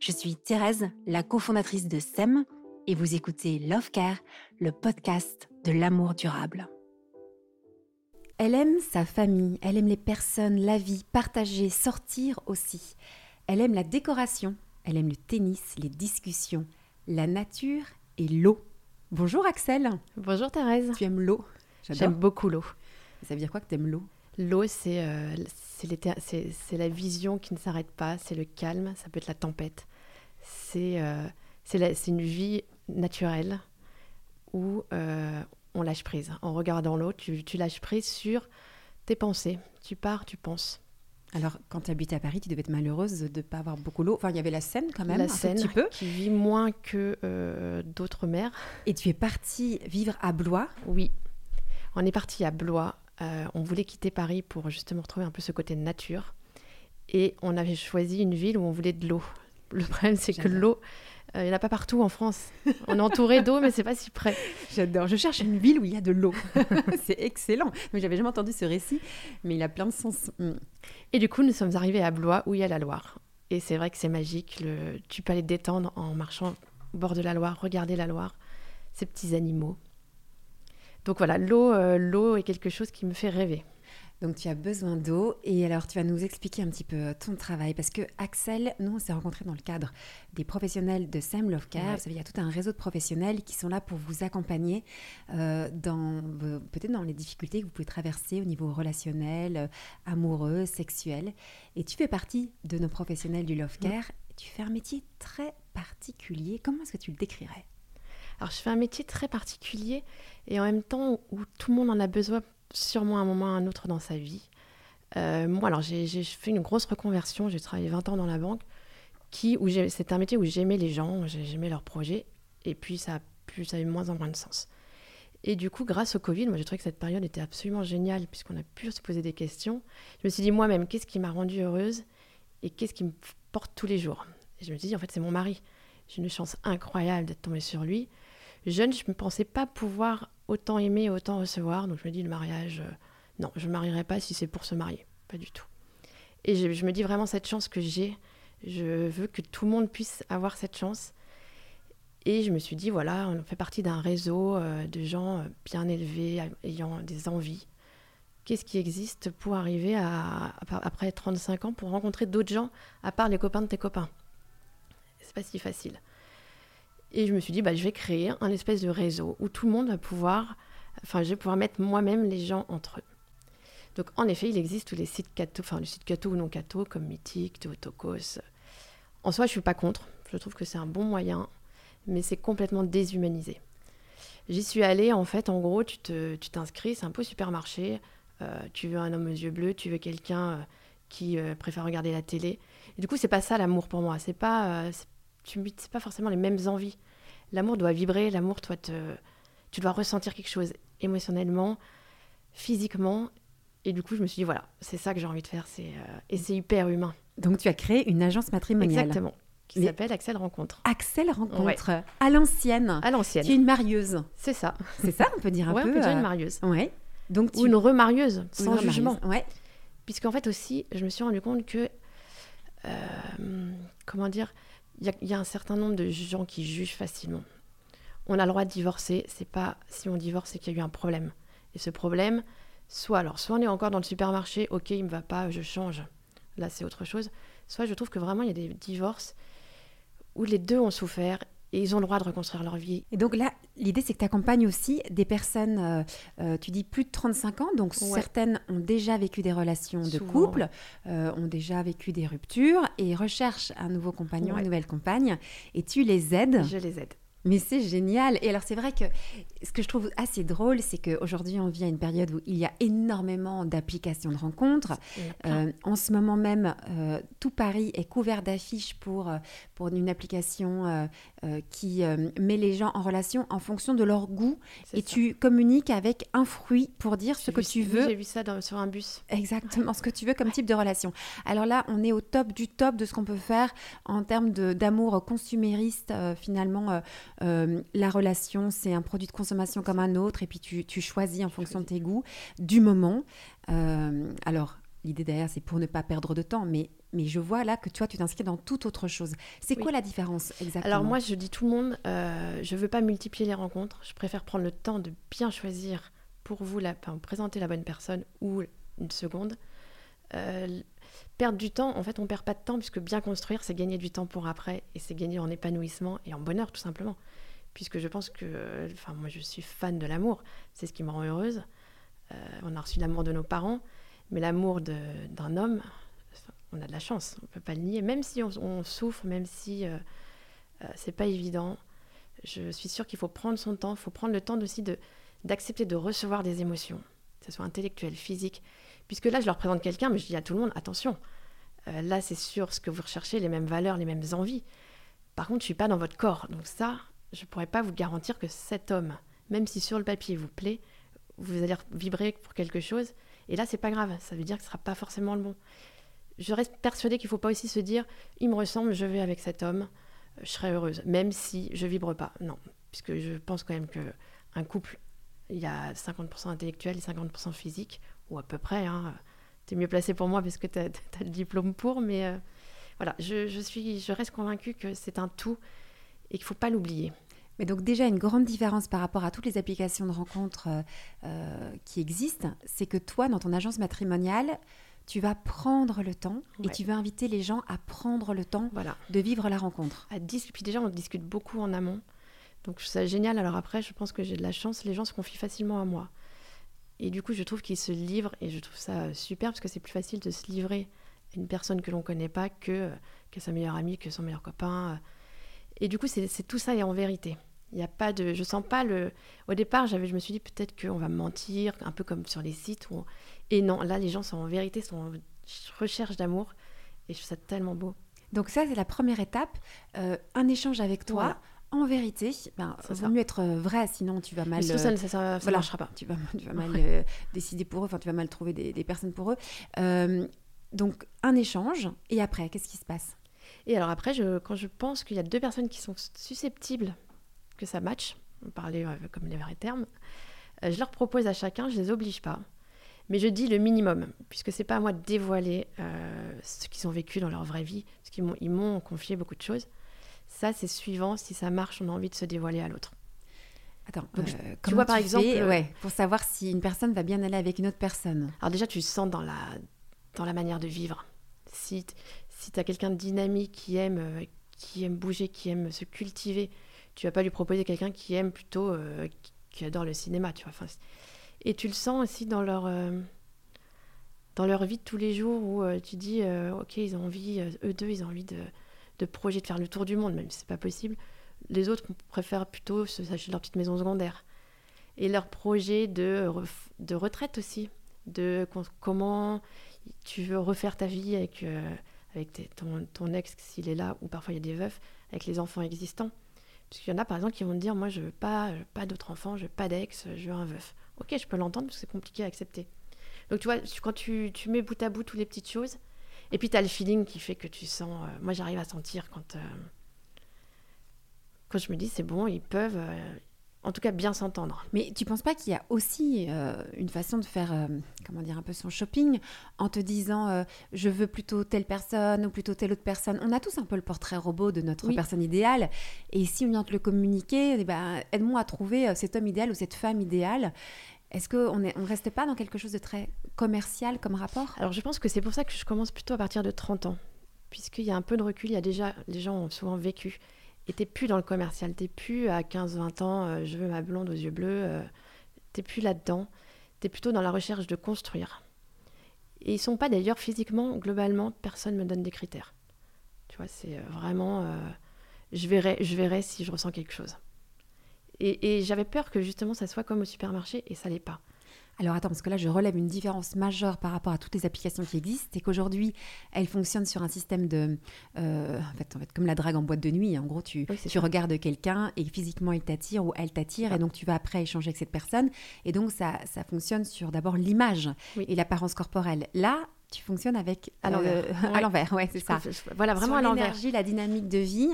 Je suis Thérèse, la cofondatrice de SEM, et vous écoutez Love Care, le podcast de l'amour durable. Elle aime sa famille, elle aime les personnes, la vie, partager, sortir aussi. Elle aime la décoration, elle aime le tennis, les discussions, la nature et l'eau. Bonjour Axel. Bonjour Thérèse. Tu aimes l'eau? J'aime beaucoup l'eau. Ça veut dire quoi que tu aimes l'eau? L'eau, euh, c'est la vision qui ne s'arrête pas, c'est le calme, ça peut être la tempête. C'est euh, une vie naturelle où euh, on lâche prise. En regardant l'eau, tu, tu lâches prise sur tes pensées. Tu pars, tu penses. Alors, quand tu habitais à Paris, tu devais être malheureuse de ne pas avoir beaucoup d'eau. Enfin, il y avait la Seine quand même, la un Seine, petit peu. qui vit moins que euh, d'autres mers. Et tu es partie vivre à Blois Oui, on est parti à Blois. Euh, on voulait quitter Paris pour justement retrouver un peu ce côté nature. Et on avait choisi une ville où on voulait de l'eau. Le problème, c'est que l'eau, euh, il n'y en a pas partout en France. On est entouré d'eau, mais c'est pas si près. J'adore. Je cherche une ville où il y a de l'eau. c'est excellent. Mais j'avais jamais entendu ce récit, mais il a plein de sens. Mm. Et du coup, nous sommes arrivés à Blois, où il y a la Loire. Et c'est vrai que c'est magique. Le... Tu peux aller te détendre en marchant au bord de la Loire, regarder la Loire, ces petits animaux. Donc voilà, l'eau, euh, l'eau est quelque chose qui me fait rêver. Donc tu as besoin d'eau et alors tu vas nous expliquer un petit peu euh, ton travail parce que Axel, nous on s'est rencontrés dans le cadre des professionnels de Sam Love Care. Vous savez, il y a tout un réseau de professionnels qui sont là pour vous accompagner euh, dans peut-être dans les difficultés que vous pouvez traverser au niveau relationnel, euh, amoureux, sexuel. Et tu fais partie de nos professionnels du Love Care. Tu fais un métier très particulier. Comment est-ce que tu le décrirais? Alors je fais un métier très particulier et en même temps où tout le monde en a besoin sûrement un moment ou un autre dans sa vie. Euh, moi, alors j'ai fait une grosse reconversion, j'ai travaillé 20 ans dans la banque, qui, c'est un métier où j'aimais les gens, j'aimais leurs projets, et puis ça a, ça a eu moins en moins de sens. Et du coup, grâce au Covid, moi j'ai trouvé que cette période était absolument géniale, puisqu'on a pu se poser des questions. Je me suis dit moi-même, qu'est-ce qui m'a rendue heureuse et qu'est-ce qui me porte tous les jours? Et je me suis dit, en fait, c'est mon mari. J'ai une chance incroyable d'être tombée sur lui. Jeune, je ne pensais pas pouvoir autant aimer et autant recevoir. Donc je me dis, le mariage, euh, non, je ne me marierai pas si c'est pour se marier. Pas du tout. Et je, me dis vraiment cette chance que j'ai. Je veux que tout le monde puisse avoir cette chance. Et je me suis dit, voilà, on fait partie d'un réseau euh, de gens euh, bien élevés, ayant des envies. Qu'est-ce qui existe pour arriver à, après 35 ans, pour rencontrer d'autres gens, à part les copains de tes copains? C'est pas si facile. Et je me suis dit, bah, je vais créer un espèce de réseau où tout le monde va pouvoir, enfin, je vais pouvoir mettre moi-même les gens entre eux. Donc, en effet, il existe tous les sites catho, enfin, les sites catho ou non catho, comme Mythique, Théotokos. En soi, je suis pas contre. Je trouve que c'est un bon moyen, mais c'est complètement déshumanisé. J'y suis allée, en fait, en gros, tu t'inscris, te, c'est un peu supermarché. Euh, tu veux un homme aux yeux bleus, tu veux quelqu'un euh, qui euh, préfère regarder la télé. Et du coup, c'est pas ça l'amour pour moi. C'est pas, tu n'as pas forcément les mêmes envies. L'amour doit vibrer, l'amour doit te, tu dois ressentir quelque chose émotionnellement, physiquement. Et du coup, je me suis dit, voilà, c'est ça que j'ai envie de faire. C'est, euh, et c'est hyper humain. Donc, tu as créé une agence matrimoniale. Exactement. Qui s'appelle Axel Rencontre. Axel Rencontre, à l'ancienne. À l'ancienne. Tu es une marieuse. C'est ça. C'est ça, on peut dire un ouais, peu. on peut dire une euh, marieuse. Ouais. Donc Ou une remarieuse, sans une jugement. Ouais. Puisqu'en fait aussi, je me suis rendu compte que, euh, comment dire, il y, a un certain nombre de gens qui jugent facilement. On a le droit de divorcer, c'est pas si on divorce, c'est qu'il y a eu un problème. Et ce problème, soit alors, soit on est encore dans le supermarché, ok, il me va pas, je change. Là, c'est autre chose. Soit je trouve que vraiment il y a des divorces où les deux ont souffert et ils ont le droit de reconstruire leur vie. Et donc là, l'idée, c'est que tu accompagnes aussi des personnes, euh, euh, tu dis plus de 35 ans, donc certaines ont déjà vécu des relations de couple, euh, ont déjà vécu des ruptures et recherchent un nouveau compagnon, une nouvelle compagne, et tu les aides. Je les aide. Mais c'est génial. Et alors, c'est vrai que ce que je trouve assez drôle, c'est qu'aujourd'hui, on vit à une période où il y a énormément d'applications de rencontres. Euh, en ce moment même, euh, tout Paris est couvert d'affiches pour, euh, pour une application qui met les gens en relation en fonction de leur goût. Et tu communiques avec un fruit pour dire ce que tu veux. J'ai vu ça sur un bus. Exactement, ce que tu veux comme type de relation. Alors là, on est au top du top de ce qu'on peut faire en termes d'amour consumériste, finalement euh, la relation, c'est un produit de consommation comme un autre, et puis tu, choisis en fonction de tes goûts, du moment. Euh, alors, l'idée derrière, c'est pour ne pas perdre de temps, mais, mais je vois là que toi, tu t'inscris dans toute autre chose. C'est quoi la différence exactement? Alors moi, je dis tout le monde, euh, je ne veux pas multiplier les rencontres, je préfère prendre le temps de bien choisir pour vous, la, présenter la bonne personne ou une seconde. Perdre du temps, en fait, on perd pas de temps puisque bien construire, c'est gagner du temps pour après et c'est gagner en épanouissement et en bonheur tout simplement puisque je pense que, enfin, moi je suis fan de l'amour, c'est ce qui me rend heureuse. Euh, on a reçu l'amour de nos parents, mais l'amour d'un homme, on a de la chance, on peut pas le nier, même si on, souffre, même si euh, euh, c'est pas évident. Je suis sûre qu'il faut prendre son temps, il faut prendre le temps aussi d'accepter de, recevoir des émotions, que ce soit intellectuelles, physiques, puisque là je leur présente quelqu'un, mais je dis à tout le monde, attention, là c'est sûr ce que vous recherchez, les mêmes valeurs, les mêmes envies. Par contre, je suis pas dans votre corps, donc ça, je ne pourrais pas vous garantir que cet homme, même si sur le papier vous plaît, vous allez vibrer pour quelque chose. Et là, c'est pas grave. Ça veut dire que ce sera pas forcément le bon. Je reste persuadée qu'il ne faut pas aussi se dire, il me ressemble, je vais avec cet homme, je serai heureuse, même si je vibre pas. Non, puisque je pense quand même que un couple, il y a 50% intellectuel et 50% physique, ou à peu près. Hein. Tu es mieux placé pour moi parce que tu as, le diplôme pour, mais euh, voilà, je, je, suis, je reste convaincue que c'est un tout et qu'il ne faut pas l'oublier. Mais donc déjà une grande différence par rapport à toutes les applications de rencontres euh, euh, qui existent, c'est que toi, dans ton agence matrimoniale, tu vas prendre le temps et tu vas inviter les gens à prendre le temps de vivre la rencontre. À Puis déjà, on discute beaucoup en amont. Donc c'est génial. Alors après, je pense que j'ai de la chance. Les gens se confient facilement à moi. Et du coup, je trouve qu'ils se livrent et je trouve ça super parce que c'est plus facile de se livrer à une personne que l'on ne connaît pas que, que sa meilleure amie, que son meilleur copain. Et du coup, c'est tout ça et en vérité. Il y a pas de, je sens pas le. Au départ, j'avais, je me suis dit peut-être qu'on va mentir, un peu comme sur les sites. Où... Et non, là, les gens sont en vérité, sont en recherche d'amour, et je trouve ça tellement beau. Donc ça, c'est la première étape, euh, un échange avec toi. En vérité, ben, vaut mieux être euh, vrai, sinon tu vas mal. Mais ça, ça, ça, marchera pas. Tu vas, tu vas mal euh, décider pour eux, enfin tu vas mal trouver des, des personnes pour eux. donc un échange, et après, qu'est-ce qui se passe? Et alors après, je, quand je pense qu'il y a deux personnes qui sont susceptibles que ça matche, on parlait euh, comme les vrais termes, euh, je leur propose à chacun, je les oblige pas, mais je dis le minimum, puisque c'est pas à moi de dévoiler euh, ce qu'ils ont vécu dans leur vraie vie, parce qu'ils m'ont, ils m'ont confié beaucoup de choses. Ça, c'est suivant, si ça marche, on a envie de se dévoiler à l'autre. Attends, tu vois par exemple, ouais, pour savoir si une personne va bien aller avec une autre personne? Alors déjà, tu sens dans la, dans la manière de vivre. Si, si tu as quelqu'un de dynamique qui aime, euh, qui aime bouger, qui aime se cultiver, tu vas pas lui proposer quelqu'un qui aime plutôt, euh, qui, adore le cinéma, tu vois. Enfin, et tu le sens aussi dans leur, euh, dans leur vie de tous les jours où tu dis, ok, ils ont envie, eux deux, ils ont envie de, de projet de faire le tour du monde, même si c'est pas possible. Les autres préfèrent plutôt s'acheter leur petite maison secondaire. Et leur projet de, de retraite aussi, de comment tu veux refaire ta vie avec avec ton, ex s'il est là, ou parfois il y a des veufs, avec les enfants existants. Parce qu'il y en a par exemple qui vont te dire Moi, je veux pas, pas d'autres enfants, je veux pas d'ex, je veux un veuf. Ok, je peux l'entendre parce que c'est compliqué à accepter. Donc tu vois, quand tu, tu, mets bout à bout toutes les petites choses, et puis tu as le feeling qui fait que tu sens. Euh, moi, j'arrive à sentir quand, euh, quand je me dis C'est bon, ils peuvent. Euh, en tout cas bien s'entendre. Mais tu penses pas qu'il y a aussi euh, une façon de faire, euh, comment dire, un peu son shopping en te disant euh, je veux plutôt telle personne ou plutôt telle autre personne? On a tous un peu le portrait robot de notre personne idéale. Et si on vient te le communiquer, eh ben, aide-moi à trouver cet homme idéal ou cette femme idéale. Est-ce qu'on ne reste pas dans quelque chose de très commercial comme rapport? Alors je pense que c'est pour ça que je commence plutôt à partir de 30 ans. Puisqu'il y a un peu de recul, il y a déjà, les gens ont souvent vécu. Et t'es plus dans le commercial, t'es plus à 15-20 ans, euh, je veux ma blonde aux yeux bleus, euh, t'es plus là-dedans. T'es plutôt dans la recherche de construire. Et ils sont pas d'ailleurs physiquement, globalement, personne me donne des critères. Tu vois, c'est euh, vraiment, je verrai, je verrai si je ressens quelque chose. Et, et j'avais peur que justement ça soit comme au supermarché et ça l'est pas. Alors attends, parce que là, je relève une différence majeure par rapport à toutes les applications qui existent, c'est qu'aujourd'hui, elles fonctionnent sur un système de... euh, en, fait, en fait, comme la drague en boîte de nuit. En gros, tu, Oui, tu ça. regardes quelqu'un et physiquement, il t'attire ou elle t'attire, Ah. et donc tu vas après échanger avec cette personne. Et donc, ça, ça fonctionne sur d'abord l'image Oui. et l'apparence corporelle. Là, tu fonctionnes avec... À l'envers. à Ouais. c'est ça. Voilà, vraiment Sur à l'envers. l'énergie, la dynamique de vie.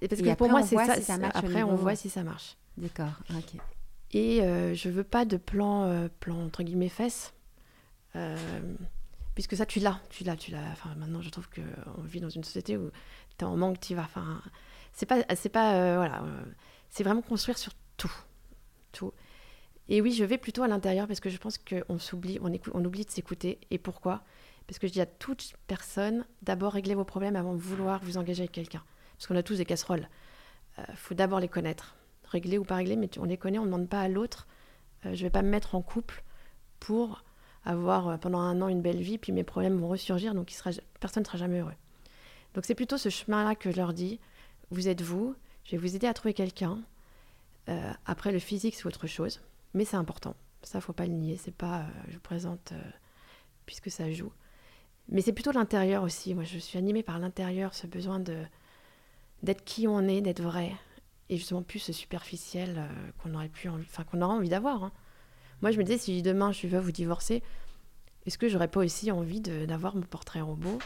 Et parce Et que après, pour moi, c'est ça. si ça après, on voit si ça marche. D'accord, ok. Et euh, je veux pas de plan, euh, plan entre guillemets fesses. Euh, puisque ça, tu l'as. Tu l'as, tu l'as. Enfin, maintenant, je trouve qu'on vit dans une société où tu es en manque, tu vas. Enfin, c'est pas. C'est pas euh, voilà. euh, c'est vraiment construire sur tout. Tout. Et oui, je vais plutôt à l'intérieur parce que je pense qu'on s'oublie, on, on oublie de s'écouter. Et pourquoi? Parce que je dis à toute personne, d'abord réglez vos problèmes avant de vouloir vous engager avec quelqu'un. Parce qu'on a tous des casseroles. Il faut d'abord les connaître. Régler ou pas régler, mais tu- on les connaît, on ne demande pas à l'autre. Euh, je vais pas me mettre en couple pour avoir euh, pendant un an une belle vie, puis mes problèmes vont ressurgir, donc personne ne sera jamais heureux. Donc c'est plutôt ce chemin-là que je leur dis, vous êtes vous, je vais vous aider à trouver quelqu'un. Euh, après, le physique, c'est autre chose, mais c'est important. Ça, faut pas le nier, c'est pas, je vous présente puisque ça joue. Mais c'est plutôt l'intérieur aussi. Moi, je suis animée par l'intérieur, ce besoin de d'être qui on est, d'être vrai, et justement plus ce superficiel euh, qu'on aurait pu enfin qu'on aurait envie d'avoir. hein. Moi, je me disais, si demain je suis veuve ou divorcée, est-ce que j'aurais pas aussi envie d'avoir mon portrait robot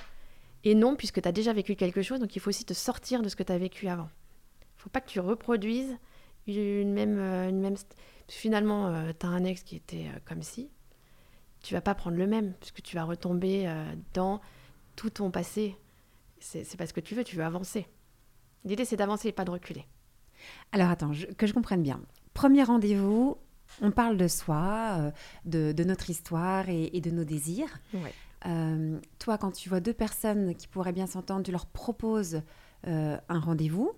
Et non, puisque tu as déjà vécu quelque chose, donc il faut aussi te sortir de ce que tu as vécu avant. Faut pas que tu reproduises une même... euh, Une même... finalement, tu as un ex qui était euh, comme si, tu vas pas prendre le même, puisque tu vas retomber euh, dans tout ton passé. C'est pas ce que tu veux, tu veux avancer. L'idée, c'est d'avancer et pas de reculer. Alors attends, je- que je comprenne bien. Premier rendez-vous, on parle de soi, euh, de, de notre histoire et, et de nos désirs. Ouais. Euh, toi, quand tu vois deux personnes qui pourraient bien s'entendre, tu leur proposes euh, un rendez-vous.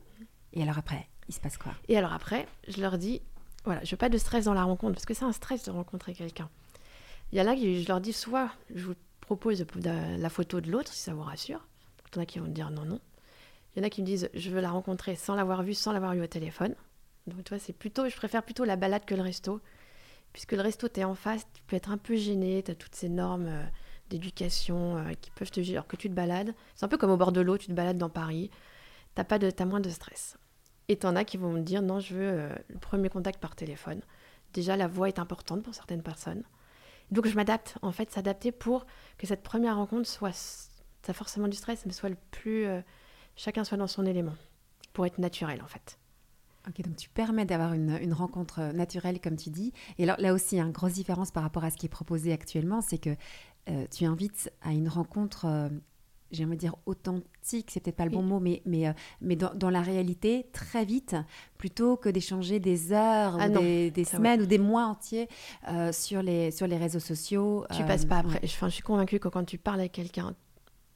Et alors après, il se passe quoi? Et alors après, je leur dis, voilà, je veux pas de stress dans la rencontre, parce que c'est un stress de rencontrer quelqu'un. Il y en a qui, je leur dis, soit je vous propose la photo de l'autre, si ça vous rassure. Il y en a qui vont me dire non, non. Il y en a qui me disent, je veux la rencontrer sans l'avoir vue, sans l'avoir eu au téléphone. Donc, tu vois, c'est plutôt, je préfère plutôt la balade que le resto. Puisque le resto, tu es en face, tu peux être un peu gêné, tu as toutes ces normes euh, d'éducation euh, qui peuvent te gêner, alors que tu te balades. C'est un peu comme au bord de l'eau, tu te balades dans Paris, tu pas de, as moins de stress. Et t'en as qui vont me dire non, je veux euh, le premier contact par téléphone. Déjà, la voix est importante pour certaines personnes. Donc, je m'adapte, en fait, s'adapter pour que cette première rencontre soit, ça forcément du stress, mais soit le plus. Chacun soit dans son élément, pour être naturel, en fait. Ok, donc tu permets d'avoir une, une rencontre euh, naturelle, comme tu dis. Et là aussi, une grosse différence par rapport à ce qui est proposé actuellement, c'est que euh, tu invites à une rencontre, euh, j'ai envie de dire authentique, c'est peut-être pas le bon mot, mais, mais, euh, mais dans, dans la réalité, très vite, plutôt que d'échanger des heures Ah ou non, des, semaines ou des mois entiers sur, les, sur les réseaux sociaux. Tu passes pas après. Enfin, je suis convaincue que quand tu parles avec quelqu'un,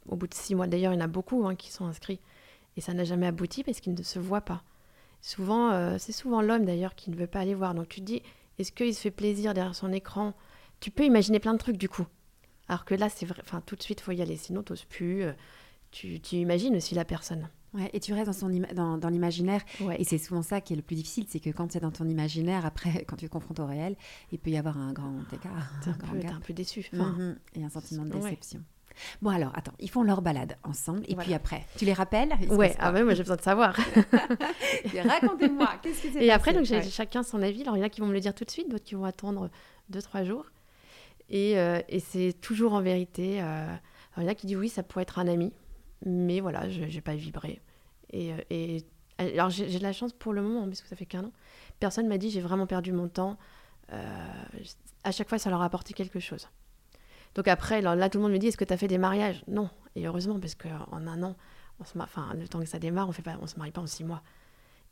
au bout de six mois, d'ailleurs, il y en a beaucoup hein, qui sont inscrits, et ça n'a jamais abouti parce qu'ils ne se voient pas. Souvent, euh, c'est souvent l'homme d'ailleurs qui ne veut pas aller voir. Donc tu te dis, est-ce qu'il se fait plaisir derrière son écran? Tu peux imaginer plein de trucs du coup. Alors que là, c'est vrai, enfin, tout de suite, faut y aller, sinon t'oses plus. euh, tu, tu imagines aussi la personne. Ouais, et tu restes dans, son dans, dans l'imaginaire. Ouais. Et c'est souvent ça qui est le plus difficile, c'est que quand tu es dans ton imaginaire, après, quand tu te confrontes au réel, il peut y avoir un grand écart. T'es un, peu, un peu déçu. Enfin, Mhm. Et un sentiment de ouais. Bon alors, attends, ils font leur balade ensemble, et Voilà. puis après, tu les rappelles? Ouais, ah ouais, moi j'ai besoin de savoir. Racontez-moi, qu'est-ce qui s'est Et après, donc j'ai Ouais. chacun son avis. Alors il y en a qui vont me le dire tout de suite, d'autres qui vont attendre deux, trois jours. Et, euh, et c'est toujours en vérité. euh, Alors il y en a qui disent oui, ça pourrait être un ami, mais voilà, je n'ai pas vibré. Et, euh, et alors j'ai j'ai de la chance pour le moment, parce que ça fait qu'un an. Personne m'a dit j'ai vraiment perdu mon temps. Euh, à chaque fois, ça leur a apporté quelque chose. Donc après, là, là, tout le monde me dit est-ce que tu as fait des mariages? Non. Et heureusement, parce qu'en un an, on se enfin, le temps que ça démarre, on fait pas, on se marie pas en six mois.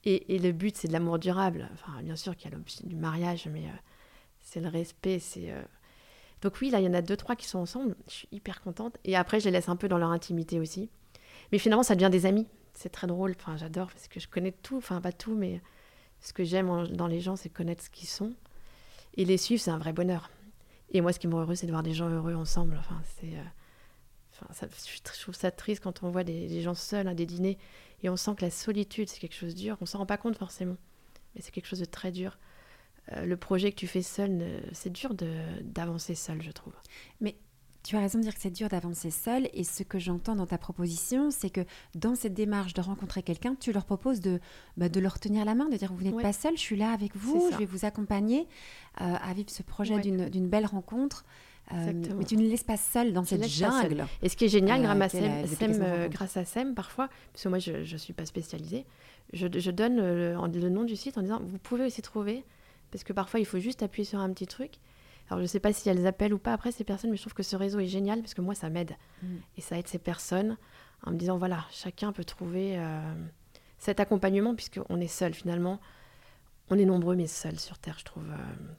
Et, et le but, c'est de l'amour durable. Enfin, bien sûr qu'il y a l'option du mariage, mais euh, c'est le respect. C'est euh, donc oui, là, il y en a deux, trois qui sont ensemble. Je suis hyper contente. Et après, je les laisse un peu dans leur intimité aussi. Mais finalement, ça devient des amis. C'est très drôle. Enfin, j'adore parce que je connais tout. Enfin, pas tout, mais ce que j'aime dans les gens, c'est connaître ce qu'ils sont. Et les suivre, c'est un vrai bonheur. Et moi, ce qui me rend heureux, c'est de voir des gens heureux ensemble. Enfin, c'est... euh, Enfin, je trouve ça triste quand on voit des, gens seuls à des dîners et on sent que la solitude, c'est quelque chose de dur. On s'en rend pas compte forcément. mais c'est quelque chose de très dur. Euh, le projet que tu fais seul, c'est dur d'avancer seul, je trouve. Mais tu as raison de dire que c'est dur d'avancer seul. Et ce que j'entends dans ta proposition, c'est que dans cette démarche de rencontrer quelqu'un, tu leur proposes de, bah, de leur tenir la main, de dire vous n'êtes pas seul, je suis là avec vous, je vais vous accompagner euh, à vivre ce projet d'une belle rencontre. Euh, mais tu ne laisses pas seul dans cette jungle. Et ce qui est génial, euh, grâce, à SEM, parfois, parce que moi je ne suis pas spécialisée, je, je donne le, le, nom du site en disant vous pouvez aussi trouver, parce que parfois il faut juste appuyer sur un petit truc. Alors, je ne sais pas si elles appellent ou pas après ces personnes, mais je trouve que ce réseau est génial parce que moi, ça m'aide. Mm. Et ça aide ces personnes en me disant voilà, chacun peut trouver euh, cet accompagnement puisqu'on est seul finalement. On est nombreux, mais seul sur Terre, je trouve, euh,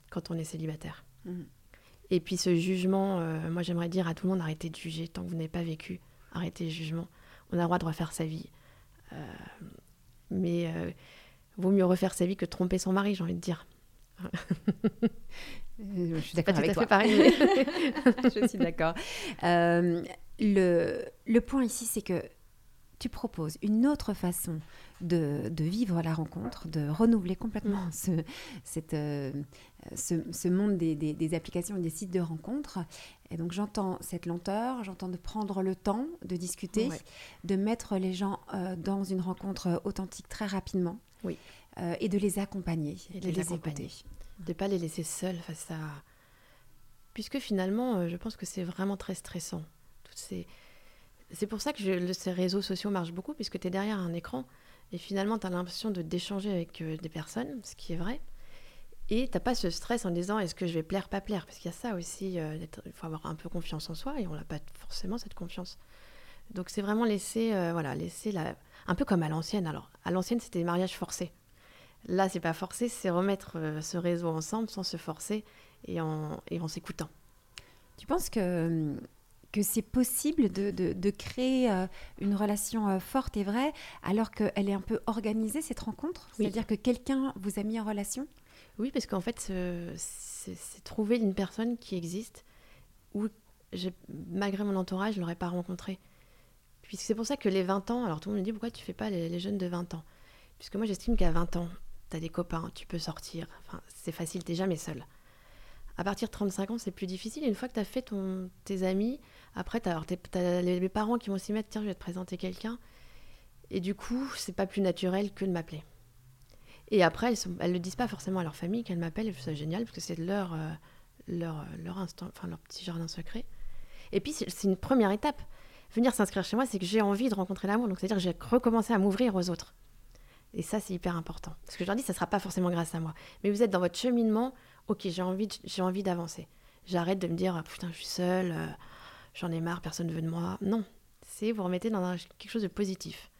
quand on est célibataire. Mm. Et puis ce jugement, euh, moi j'aimerais dire à tout le monde arrêtez de juger tant que vous n'avez pas vécu. Arrêtez le jugement. On a le droit de refaire sa vie. mais vaut mieux refaire sa vie que tromper son mari, j'ai envie de dire. Euh, je suis d'accord avec toi. pareil. je suis d'accord. Euh, le, le point ici, c'est que tu proposes une autre façon de, de, vivre la rencontre, de renouveler complètement mm. ce, cette, euh, ce, ce, monde des, des, des, applications et des sites de rencontres. Et donc j'entends cette lenteur, j'entends de prendre le temps de discuter, de mettre les gens dans une rencontre authentique très rapidement oui. et de les accompagner, et de les, les écouter de pas les laisser seuls face à puisque finalement euh, je pense que c'est vraiment très stressant. C'est pour ça que je, ces réseaux sociaux marchent beaucoup puisque tu es derrière un écran et finalement tu as l'impression de d'échanger avec euh, des personnes ce qui est vrai et t'as pas ce stress en disant est-ce que je vais plaire pas plaire? Parce qu'il y a ça aussi euh, il faut avoir un peu confiance en soi et on n'a pas forcément cette confiance. Donc c'est vraiment laisser voilà laisser la un peu comme à l'ancienne. Alors à l'ancienne c'était des mariages forcés Là, c'est pas forcé, c'est remettre euh, ce réseau ensemble sans se forcer et en, et en s'écoutant. Tu penses que, que c'est possible de, de, créer euh, une relation euh, forte et vraie alors qu'elle est un peu organisée, cette rencontre? C'est-à-dire que quelqu'un vous a mis en relation? Oui, parce qu'en fait, c'est trouver une personne qui existe où, malgré mon entourage, je ne l'aurais pas rencontré. Puisque c'est pour ça que les 20 ans, alors tout le monde me dit pourquoi tu fais pas les, les jeunes de 20 ans? Puisque moi j'estime qu'à 20 ans, tu as des copains, tu peux sortir. Enfin, c'est facile, t'es jamais seul. À partir de 35 ans, c'est plus difficile. une fois que tu as fait ton, tes amis, après, tu as, les, parents qui vont s'y mettre tiens, je vais te présenter quelqu'un. Et du coup, c'est pas plus naturel que de m'appeler. Et après, elles ne le disent pas forcément à leur famille qu'elles m'appellent. C'est génial parce que c'est leur, euh, leur, leur, instant, leur petit jardin secret. Et puis, c'est une première étape. Venir s'inscrire chez moi, c'est que j'ai envie de rencontrer l'amour. Donc, c'est-à-dire que j'ai recommencé à m'ouvrir aux autres. Et ça, c'est hyper important. Parce que je leur dis, ça ne sera pas forcément grâce à moi. Mais vous êtes dans votre cheminement, ok, j'ai envie, j'ai envie d'avancer. J'arrête de me dire, ah, putain, je suis seule, euh, j'en ai marre, personne ne veut de moi. Non, c'est vous remettez dans quelque chose de positif.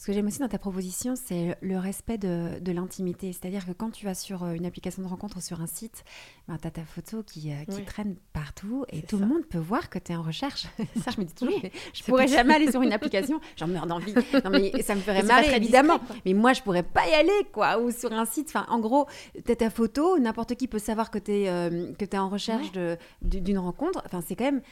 Ce que j'aime aussi dans ta proposition, c'est le respect de, l'intimité. C'est-à-dire que quand tu vas sur euh, une application de rencontre ou sur un site, ben, tu as ta photo qui, euh, traîne partout et tout le monde peut voir que tu es en recherche. Ça, je me dis toujours, je pourrais jamais aller sur une application, j'en meurs d'envie. Non, mais ça me ferait mal, évidemment. mais moi, je pourrais pas y aller, quoi. Ou sur un site, enfin, en gros, tu as ta photo, n'importe qui peut savoir que tu es, euh, es en recherche d'une rencontre. Enfin, c'est quand même,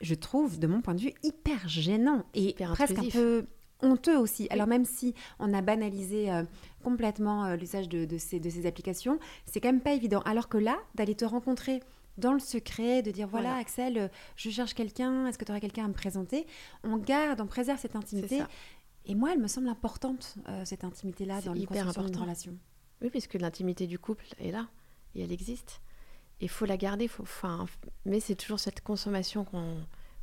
je trouve, de mon point de vue, hyper gênant et presque un peu honteux aussi. Alors même si on a banalisé euh, complètement euh, l'usage de, ces, de ces applications, c'est quand même pas évident. Alors que là, d'aller te rencontrer dans le secret, de dire voilà, Axel, euh, je cherche quelqu'un, est-ce que tu aurais quelqu'un à me présenter? On garde, on préserve cette intimité. Et moi, elle me semble importante, cette intimité-là, dans hyper d'une relation. Oui, puisque l'intimité du couple est là, et elle existe. Il faut la garder, faut, mais c'est toujours cette consommation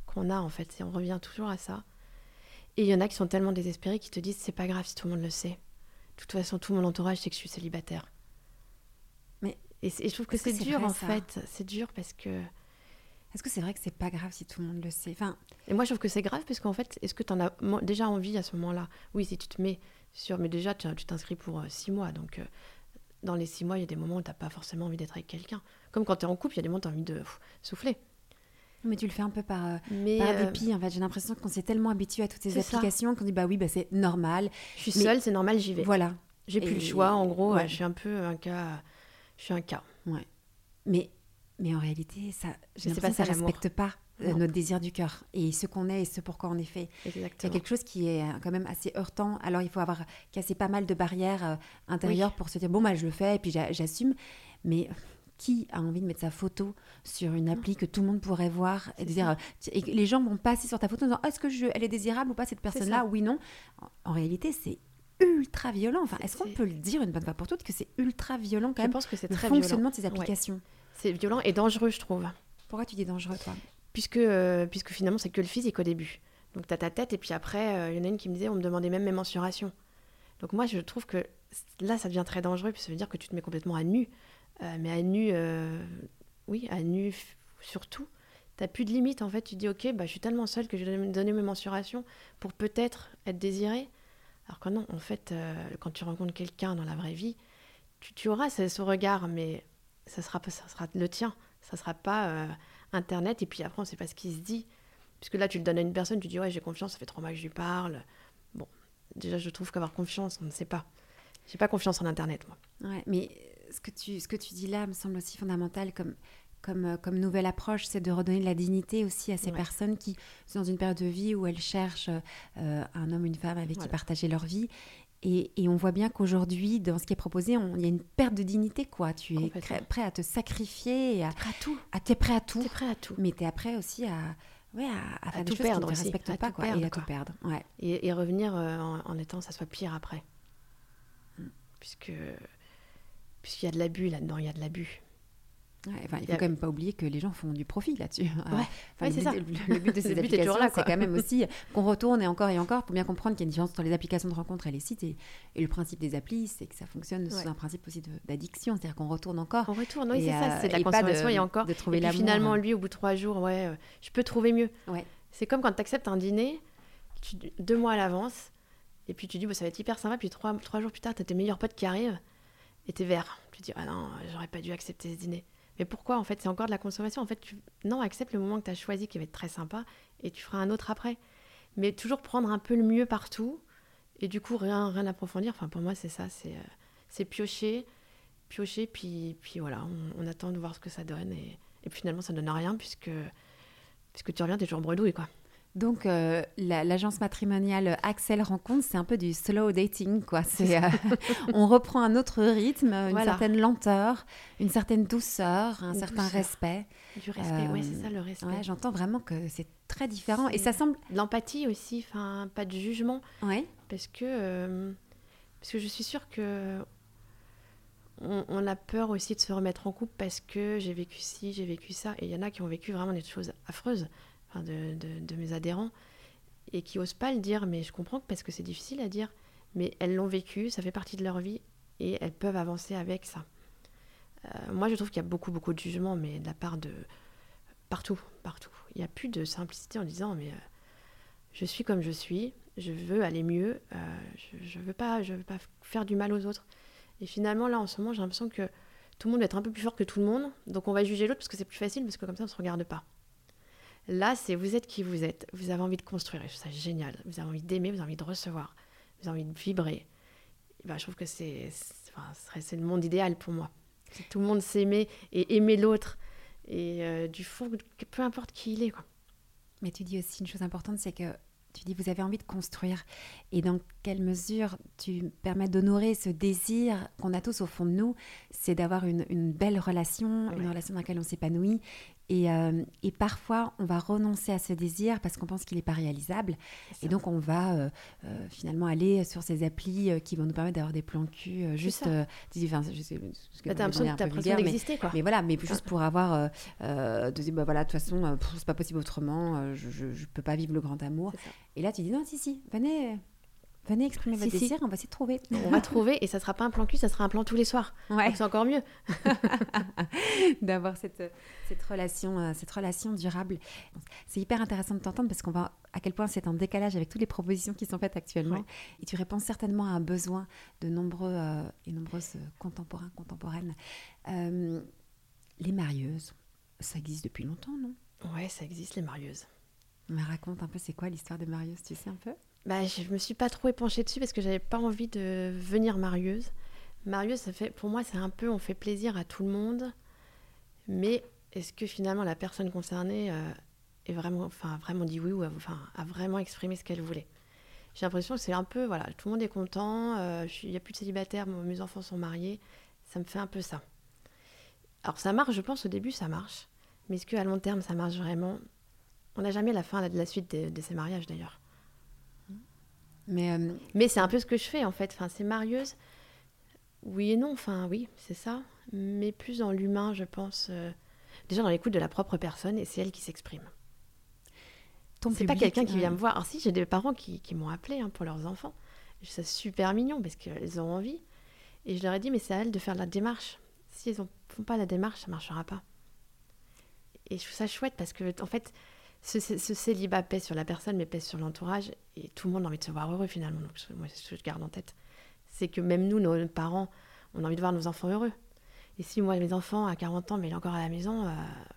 qu'on a, en fait. Et on revient toujours à ça. Et il y en a qui sont tellement désespérés qui te disent c'est pas grave si tout le monde le sait. De toute façon, tout mon entourage sait que je suis célibataire. Mais et, je trouve que c'est dur en fait. C'est dur parce que. Est-ce que c'est vrai que c'est pas grave si tout le monde le sait? Enfin... Et moi, je trouve que c'est grave parce qu'en fait, est-ce que tu en as déjà envie à ce moment-là? Oui, si tu te mets sur. Mais déjà, tu t'inscris pour euh, six mois. Donc, euh, dans les six mois, il y a des moments où tu n'as pas forcément envie d'être avec quelqu'un. Comme quand tu es en couple, il y a des moments où tu as envie de souffler. Mais tu le fais un peu par, euh, par euh, dépit. En fait, j'ai l'impression qu'on s'est tellement habitué à toutes ces applications qu'on dit bah oui, bah c'est normal. Je suis seule, c'est normal, j'y vais. Voilà. J'ai plus le choix. En gros, je suis un peu un cas. Je suis un cas. Ouais. Mais mais en réalité, ça, je sais pas, ça respecte pas. euh, notre désir du cœur et ce qu'on est et ce pourquoi on est fait. Exactement. Il y a quelque chose qui est quand même assez heurtant. Alors, il faut avoir cassé pas mal de barrières intérieures pour se dire bon, bah, je le fais et puis j'a- j'assume. Mais qui a envie de mettre sa photo sur une appli que tout le monde pourrait voir et dire et les gens vont passer sur ta photo en disant est-ce que je, elle est désirable ou pas cette personne-là. Oui, non. En, en réalité, c'est ultra violent. Enfin, est-ce qu'on peut le dire une bonne fois pour toutes que c'est ultra violent quand Je même pense que c'est le très fonctionnement violent. de ces applications? C'est violent et dangereux, je trouve. Pourquoi tu dis dangereux, toi? Puisque, euh, puisque finalement, c'est que le physique au début. Donc, tu as ta tête, et puis après, euh, il y en a une qui me disait on me demandait même mes mensurations. Donc, moi, je trouve que là, ça devient très dangereux, puis ça veut dire que tu te mets complètement à nu. Euh, mais à nu, euh, oui, à nu surtout. Tu plus de limite, en fait. Tu dis ok, bah, je suis tellement seule que je vais donner mes mensurations pour peut-être être désirée. Alors que non, en fait, euh, quand tu rencontres quelqu'un dans la vraie vie, tu, auras ce, regard, mais ça sera, ça sera le tien. Ça sera pas Internet. Et puis après, on sait pas ce qui se dit. Puisque là, tu le donnes à une personne, tu dis ouais, j'ai confiance, ça fait trois mois que je lui parle. Bon, déjà, je trouve qu'avoir confiance, on ne sait pas. J'ai pas confiance en Internet, moi. Ouais, mais ce que, tu, ce que tu dis là me semble aussi fondamental comme, comme, euh, comme nouvelle approche, c'est de redonner de la dignité aussi à ces Ouais. personnes qui sont dans une période de vie où elles cherchent euh, un homme, une femme avec qui partager leur vie. Et, et on voit bien qu'aujourd'hui, dans ce qui est proposé, il y a une perte de dignité, quoi. Tu es prêt à te sacrifier, et à, Prêt à tout. à t'es prêt à tout, T'es prêt à tout. mais tu es prêt aussi à, ouais, à, à faire des tout choses perdre qui ne te respectent pas, quoi, perdre, et à quoi. tout perdre. Ouais. Et, et revenir euh, en, en étant, ça soit pire après. Mm. Puisque puisqu'il y a de l'abus là-dedans, il y a de l'abus. Ouais, enfin, il faut a- quand même pas oublier que les gens font du profit là-dessus. Euh, Ouais, enfin, c'est ça. Le, le but de ces applications, là, c'est quand même aussi qu'on retourne et encore et encore pour bien comprendre qu'il y a une différence entre les applications de rencontre et les sites. Et, et le principe des applis, c'est que ça fonctionne Ouais. sous un principe aussi d'addiction, c'est-à-dire qu'on retourne encore. On retourne, oui, c'est ça, euh, c'est de la consommation et encore. de trouver et puis finalement, hein. lui, au bout de trois jours, ouais, euh, je peux trouver mieux. Ouais. C'est comme quand tu acceptes un dîner, tu- deux mois à l'avance, et puis tu dis, bon, ça va être hyper sympa, puis trois, trois jours plus tard, tu as tes meilleurs potes qui arrivent, t'es vert. Tu te dis, ah non, j'aurais pas dû accepter ce dîner. Mais pourquoi En fait, c'est encore de la consommation. En fait, tu... non, accepte le moment que tu as choisi qui va être très sympa, et tu feras un autre après. Mais toujours prendre un peu le mieux partout, et du coup, rien, rien approfondir. Enfin, pour moi, c'est ça, c'est euh, c'est piocher, piocher, puis, puis voilà, on, on attend de voir ce que ça donne, et, et puis finalement, ça donne rien, puisque, puisque tu reviens, t'es toujours bredouille, quoi. Donc, euh, la- l'agence matrimoniale Axel Rencontre, c'est un peu du slow dating, quoi. C'est, euh, on reprend un autre rythme, une Voilà. certaine lenteur, une certaine douceur, un certain douceur. respect. Du respect, Euh, c'est ça le respect. Ouais, j'entends vraiment que c'est très différent. Et ça semble. L'empathie aussi, enfin, pas de jugement, parce que, euh, parce que je suis sûre que on, on a peur aussi de se remettre en couple parce que j'ai vécu ci, j'ai vécu ça, et il y en a qui ont vécu vraiment des choses affreuses, de, mes adhérents, et qui osent pas le dire, mais je comprends parce que c'est difficile à dire, mais elles l'ont vécu, ça fait partie de leur vie, et elles peuvent avancer avec ça. Euh, moi, je trouve qu'il y a beaucoup, beaucoup de jugement, mais de la part de partout, partout. Il n'y a plus de simplicité en disant, mais euh, je suis comme je suis, je veux aller mieux, euh, je ne veux, pas, je veux pas faire du mal aux autres. Et finalement, là, en ce moment, j'ai l'impression que tout le monde va être un peu plus fort que tout le monde, donc on va juger l'autre parce que c'est plus facile, parce que comme ça, on ne se regarde pas. Là, c'est vous êtes qui vous êtes, vous avez envie de construire, et je trouve ça génial, vous avez envie d'aimer, vous avez envie de recevoir, vous avez envie de vibrer. Ben, je trouve que c'est enfin, le monde idéal pour moi. Que tout le monde s'aimer et aimer l'autre, et euh, du fond, peu importe qui il est. Quoi. Mais tu dis aussi une chose importante, c'est que tu dis vous avez envie de construire. Et dans quelle mesure tu permets d'honorer ce désir qu'on a tous au fond de nous, c'est d'avoir une, une belle relation, une relation dans laquelle on s'épanouit. Et, euh, et parfois, on va renoncer à ce désir parce qu'on pense qu'il n'est pas réalisable. Et donc, on va euh, euh, finalement aller sur ces applis qui vont nous permettre d'avoir des plans cul juste. enfin, je sais- Bah, t'as l'impression d'exister, quoi. mais voilà, mais juste pour avoir de dire bah voilà de toute façon c'est pas possible autrement, je, je peux pas vivre le grand amour. Et là tu dis non si si venez venez exprimer votre si. désir, on va essayer de trouver. On va trouver, et ça sera pas un plan cul, ça sera un plan tous les soirs. Ouais. C'est encore mieux. d'avoir cette, cette relation euh, cette relation durable. C'est hyper intéressant de t'entendre parce qu'on va à quel point c'est en décalage avec toutes les propositions qui sont faites actuellement. Ouais. Et tu réponds certainement à un besoin de nombreux euh, et nombreuses contemporains contemporaines. Euh, les marieuses, ça existe depuis longtemps, non? Ouais, ça existe, les marieuses. Mais raconte un peu, c'est quoi l'histoire des marieuses, tu sais un peu? Bah, je me suis pas trop épanchée dessus parce que j'avais pas envie de venir marieuse. Marieuse, ça fait, pour moi, c'est un peu, on fait plaisir à tout le monde, mais est-ce que finalement la personne concernée euh, vraiment, enfin, vraiment dit oui ou enfin, a vraiment exprimé ce qu'elle voulait? J'ai l'impression que c'est un peu, voilà, tout le monde est content, euh, il n'y a plus de célibataires, mes enfants sont mariés, ça me fait un peu ça. Alors ça marche, je pense, au début ça marche, mais est-ce qu'à long terme ça marche vraiment? On n'a jamais la fin de la suite de, ces mariages d'ailleurs. Mais, euh, mais c'est un peu ce que je fais en fait, enfin, c'est marieuse, oui et non, enfin oui, c'est ça, mais plus dans l'humain, je pense, euh, déjà dans l'écoute de la propre personne, et c'est elle qui s'exprime. C'est pas quelqu'un qui vient me voir. Alors si, j'ai des parents qui, m'ont appelé hein, pour leurs enfants. C'est super mignon parce qu'elles ont envie. Et je leur ai dit, mais c'est à elles de faire la démarche. Si elles ne font pas la démarche, ça ne marchera pas. Et je trouve ça chouette parce que, en fait, ce, célibat pèse sur la personne, mais pèse sur l'entourage. Et tout le monde a envie de se voir heureux finalement. Donc, moi, ce que je garde en tête. C'est que même nous, nos parents, on a envie de voir nos enfants heureux. Et si moi, mes enfants, à 40 ans, mais il est encore à la maison, euh,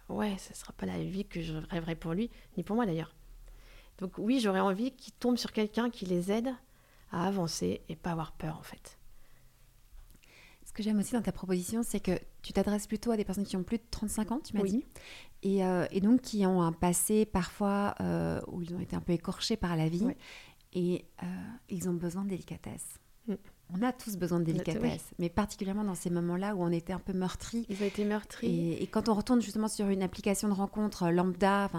ouais, ce ne sera pas la vie que je rêverais pour lui, ni pour moi d'ailleurs. Donc oui, j'aurais envie qu'ils tombent sur quelqu'un qui les aide à avancer et pas avoir peur en fait. Ce que j'aime aussi dans ta proposition, c'est que tu t'adresses plutôt à des personnes qui ont plus de 35 ans, tu m'as dit, euh, et, donc qui ont un passé parfois euh, où ils ont été un peu écorchés par la vie, et euh, ils ont besoin de délicatesse. Mm. On a tous besoin de délicatesse, mais particulièrement dans ces moments-là où on était un peu meurtri. Ils ont été meurtris. Et, quand on retourne justement sur une application de rencontre lambda,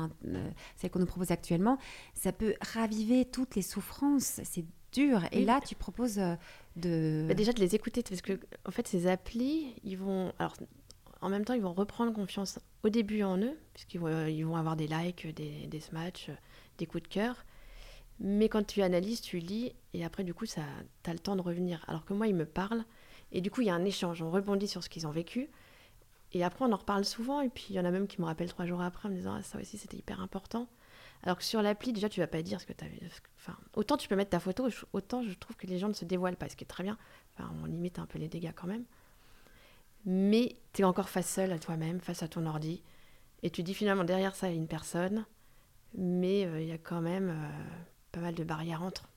celle qu'on nous propose actuellement, ça peut raviver toutes les souffrances. C'est dur. Et là, tu proposes euh, de. Bah, déjà de les écouter, parce que en fait, ces applis, ils vont. Alors, en même temps, ils vont reprendre confiance au début en eux, puisqu'ils vont, euh, ils vont avoir des likes, des, des smatchs, des coups de cœur. Mais quand tu analyses, tu lis, et après, du coup, tu as le temps de revenir. Alors que moi, ils me parlent, et du coup, il y a un échange. On rebondit sur ce qu'ils ont vécu. Et après, on en reparle souvent, et puis il y en a même qui me rappellent trois jours après en me disant ah, ça aussi, c'était hyper important. Alors que sur l'appli, déjà, tu vas pas dire ce que tu as vu. Enfin, autant tu peux mettre ta photo, autant je trouve que les gens ne se dévoilent pas, ce qui est très bien. Enfin, on limite un peu les dégâts quand même. Mais tu es encore face seule à toi-même, face à ton ordi. Et tu dis finalement, derrière ça, il y a une personne, mais euh, il y a quand même. Euh, pas mal de barrières entre.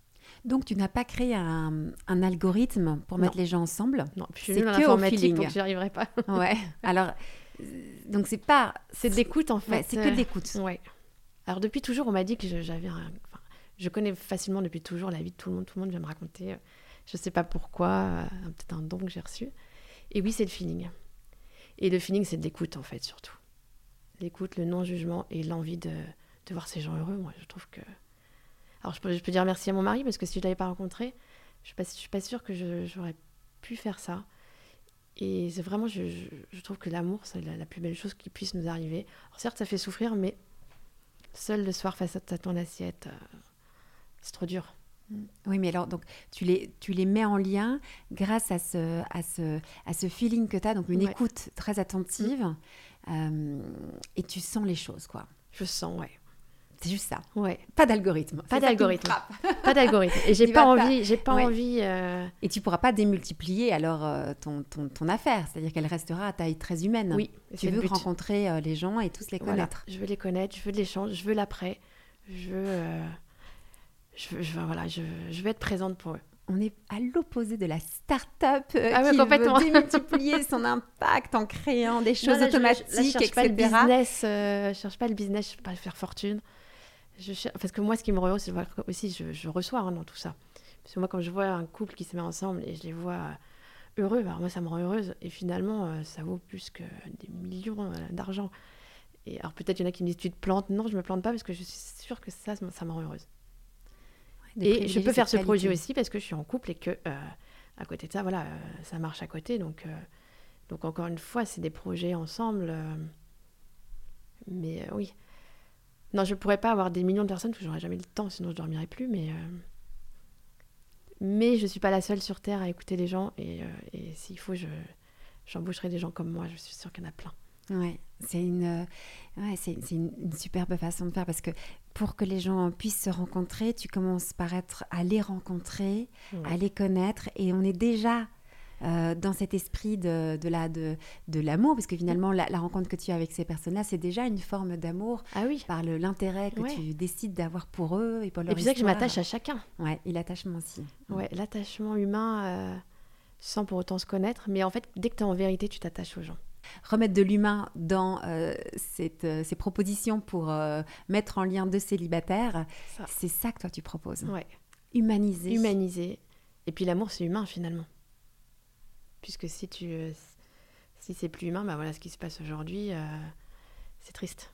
Donc, tu n'as pas créé un, algorithme pour mettre les gens ensemble? Non, je suis nulle en informatique, donc j'y arriverai pas. ouais. Alors, euh, donc c'est pas... C'est de l'écoute, en fait. c'est que de l'écoute. Ouais. Alors, depuis toujours, on m'a dit que j'avais un... Enfin, je connais facilement depuis toujours la vie de tout le monde. Tout le monde vient me raconter, euh, je sais pas pourquoi, euh, peut-être un don que j'ai reçu. Et oui, c'est le feeling. Et le feeling, c'est de l'écoute, en fait, surtout. L'écoute, le non-jugement et l'envie de, de voir ces gens heureux. Moi, je trouve que alors je peux, dire merci à mon mari parce que si je ne l'avais pas rencontré, je ne suis, pas sûre que j'aurais pu faire ça. Et c'est vraiment, je, trouve que l'amour, c'est la, plus belle chose qui puisse nous arriver. Alors certes, ça fait souffrir, mais seul le soir face à ton assiette, euh, c'est trop dur. Mm. Oui, mais alors, donc, tu les, tu les mets en lien grâce à ce, à ce, à ce feeling que tu as, donc une écoute très attentive, mm. euh, et tu sens les choses, quoi. Je sens, ouais. C'est juste ça. Ouais. Pas d'algorithme. Pas d'algorithme. pas d'algorithme. Et j'ai pas, envie, j'ai pas envie. Euh, Et tu pourras pas démultiplier alors euh, ton, ton, ton, affaire, c'est-à-dire qu'elle restera à taille très humaine. Oui. Tu veux rencontrer euh, les gens et tous les connaître. Je veux les connaître, je veux de l'échange, je veux l'après, je veux, je veux, je veux, voilà, je, je veux être présente pour eux on est à l'opposé de la start-up ah qui veut démultiplier son impact en créant des choses automatiques, je, je cherche Pas le business, je cherche pas le business, je ne pas faire fortune. Parce que moi, ce qui me rend c'est aussi, je, reçois hein, dans tout ça. Parce que moi, quand je vois un couple qui se met ensemble et je les vois euh, heureux, alors moi, ça me rend heureuse. Et finalement, euh, ça vaut plus que des millions euh, d'argent. Et alors, peut-être il y en a qui me disent Tu te plantes? Non, je me plante pas parce que je suis sûre que ça, ça me rend heureuse. et je peux faire ce projet aussi parce que je suis en couple et que, à côté de ça, voilà, ça marche à côté. Donc, donc encore une fois, c'est des projets ensemble. mais oui. Non, je pourrais pas avoir des millions de personnes parce que j'aurais jamais le temps, sinon je dormirais plus. Mais, euh, mais je suis pas la seule sur Terre à écouter les gens. Et, euh, et s'il faut, je, j'embaucherai des gens comme moi. Je suis sûre qu'il y en a plein. Ouais, c'est une, euh, ouais, c'est, une, superbe façon de faire parce que pour que les gens puissent se rencontrer, tu commences par être à les rencontrer, à les connaître et on est déjà euh, dans cet esprit de, de, la, de, de l'amour, parce que finalement, la, rencontre que tu as avec ces personnes-là, c'est déjà une forme d'amour ah oui. par l'intérêt que tu décides d'avoir pour eux et pour leur Et puis c'est que je m'attache à chacun. Ouais, et l'attachement aussi. Ouais, l'attachement humain euh, sans pour autant se connaître, mais en fait, dès que tu es en vérité, tu t'attaches aux gens. remettre de l'humain dans cette, ces propositions pour mettre en lien deux célibataires. C'est ça que toi tu proposes. Ouais. Humaniser. Humaniser. Et puis l'amour, c'est humain finalement. Puisque si tu si c'est plus humain, bah voilà ce qui se passe aujourd'hui, c'est triste.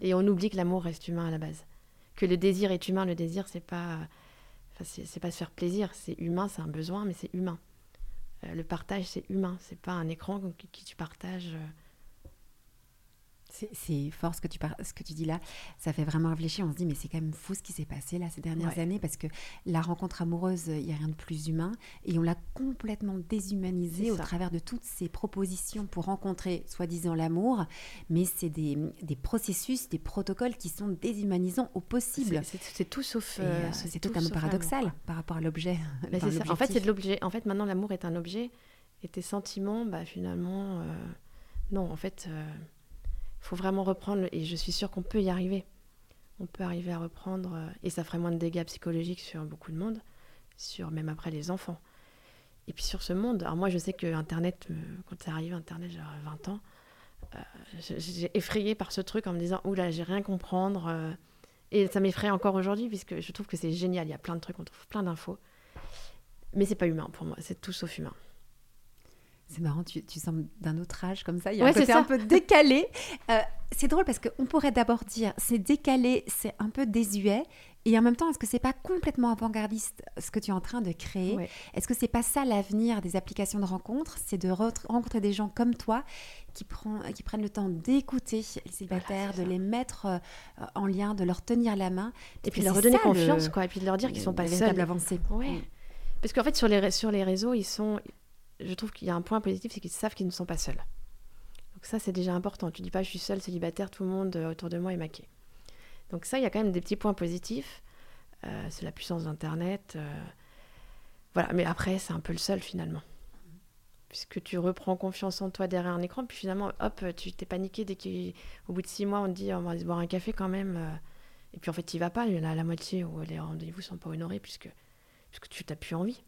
Et on oublie que l'amour reste humain à la base. Que le désir est humain, le désir, c'est pas. C'est pas se faire plaisir, c'est humain, c'est un besoin, mais c'est humain. Euh, le partage, c'est humain, c'est pas un écran qui, tu partages. Euh, c'est fort ce que, tu ce que tu dis là. Ça fait vraiment réfléchir. On se dit, mais c'est quand même fou ce qui s'est passé là ces dernières années parce que la rencontre amoureuse, il n'y a rien de plus humain. Et on l'a complètement déshumanisé au travers de toutes ces propositions pour rencontrer, soi-disant, l'amour. Mais c'est des, des, processus, des protocoles qui sont déshumanisants au possible. C'est tout sauf. Euh, euh, c'est totalement paradoxal par rapport à l'objet. en fait, c'est de l'objet. En fait, maintenant, l'amour est un objet. Et tes sentiments, bah, finalement, euh, non, en fait faut vraiment reprendre, et je suis sûre qu'on peut y arriver. On peut arriver à reprendre, euh, et ça ferait moins de dégâts psychologiques sur beaucoup de monde, sur même après les enfants. Et puis sur ce monde, alors moi je sais que Internet, euh, quand ça arrive, Internet, j'ai 20 ans, euh, j'ai effrayé par ce truc en me disant, oula, j'ai rien comprendre. et ça m'effraie encore aujourd'hui, puisque je trouve que c'est génial, il y a plein de trucs, on trouve plein d'infos. Mais c'est pas humain pour moi, c'est tout sauf humain. C'est marrant, tu, tu sembles d'un autre âge comme ça. Il y a un côté un peu décalé. Euh, c'est drôle parce qu'on pourrait d'abord dire c'est décalé, c'est un peu désuet. Et en même temps, est-ce que c'est pas complètement avant-gardiste ce que tu es en train de créer? Est-ce que c'est pas ça l'avenir des applications de rencontres? C'est de rencontrer des gens comme toi qui, prend, qui prennent le temps d'écouter les célibataires, de les mettre euh, en lien, de leur tenir la main. Et puis de leur redonner confiance, quoi. Et puis de leur dire qu'ils sont pas seuls. avancée. Ouais. Parce qu'en fait, sur les, sur les réseaux, ils sont, je trouve qu'il y a un point positif, c'est qu'ils savent qu'ils ne sont pas seuls. Donc ça, c'est déjà important. Tu dis pas, je suis seule, célibataire, tout le monde euh, autour de moi est maqué. Donc ça, il y a quand même des petits points positifs. Euh, c'est la puissance d'Internet. Euh, voilà, mais après, c'est un peu le seul finalement. Puisque tu reprends confiance en toi derrière un écran, puis finalement, hop, tu t'es paniqué dès qu'au bout de six mois, on te dit, on va se boire un café quand même. Et puis en fait, tu vas pas. Il y en a la moitié où les rendez-vous sont pas honorés puisque, puisque tu n'as plus envie.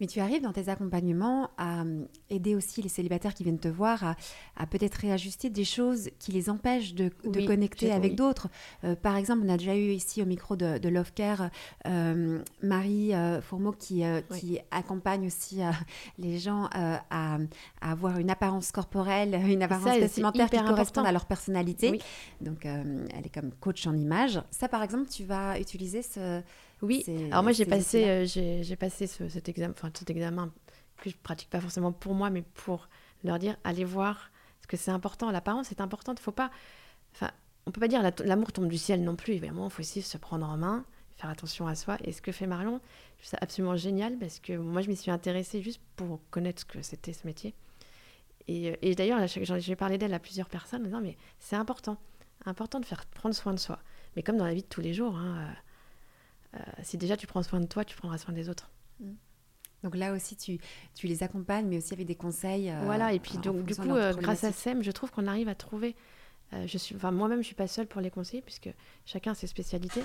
Mais tu arrives dans tes accompagnements à euh, aider aussi les célibataires qui viennent te voir à, peut-être réajuster des choses qui les empêchent de, connecter avec d'autres. Euh, par exemple, on a déjà eu ici au micro de, de Love Care euh, Marie Fourmeau qui, qui accompagne aussi les gens à, avoir une apparence corporelle, une apparence vestimentaire qui corresponde à leur personnalité. Donc, elle est comme coach en image. Ça, par exemple, tu vas utiliser ce oui, alors moi j'ai passé, euh, j'ai passé cet, examen, enfin, cet examen que je pratique pas forcément pour moi, mais pour leur dire allez voir, parce que c'est important, l'apparence est importante, faut pas, enfin, on peut pas dire l'amour tombe du ciel non plus, évidemment, il faut aussi se prendre en main, faire attention à soi. Et ce que fait Marion, je trouve ça absolument génial parce que moi je m'y suis intéressée juste pour connaître ce que c'était ce métier. Et, euh, et d'ailleurs, j'ai parlé d'elle à plusieurs personnes en disant mais c'est important, important de faire prendre soin de soi. Mais comme dans la vie de tous les jours, hein, euh, si déjà tu prends soin de toi, tu prendras soin des autres. Mm. Donc là aussi, tu, tu, les accompagnes, mais aussi avec des conseils. Euh, voilà, et puis donc, du coup, euh, grâce à SEM, je trouve qu'on arrive à trouver. je suis, enfin, moi-même, je suis pas seule pour les conseiller, puisque chacun a ses spécialités.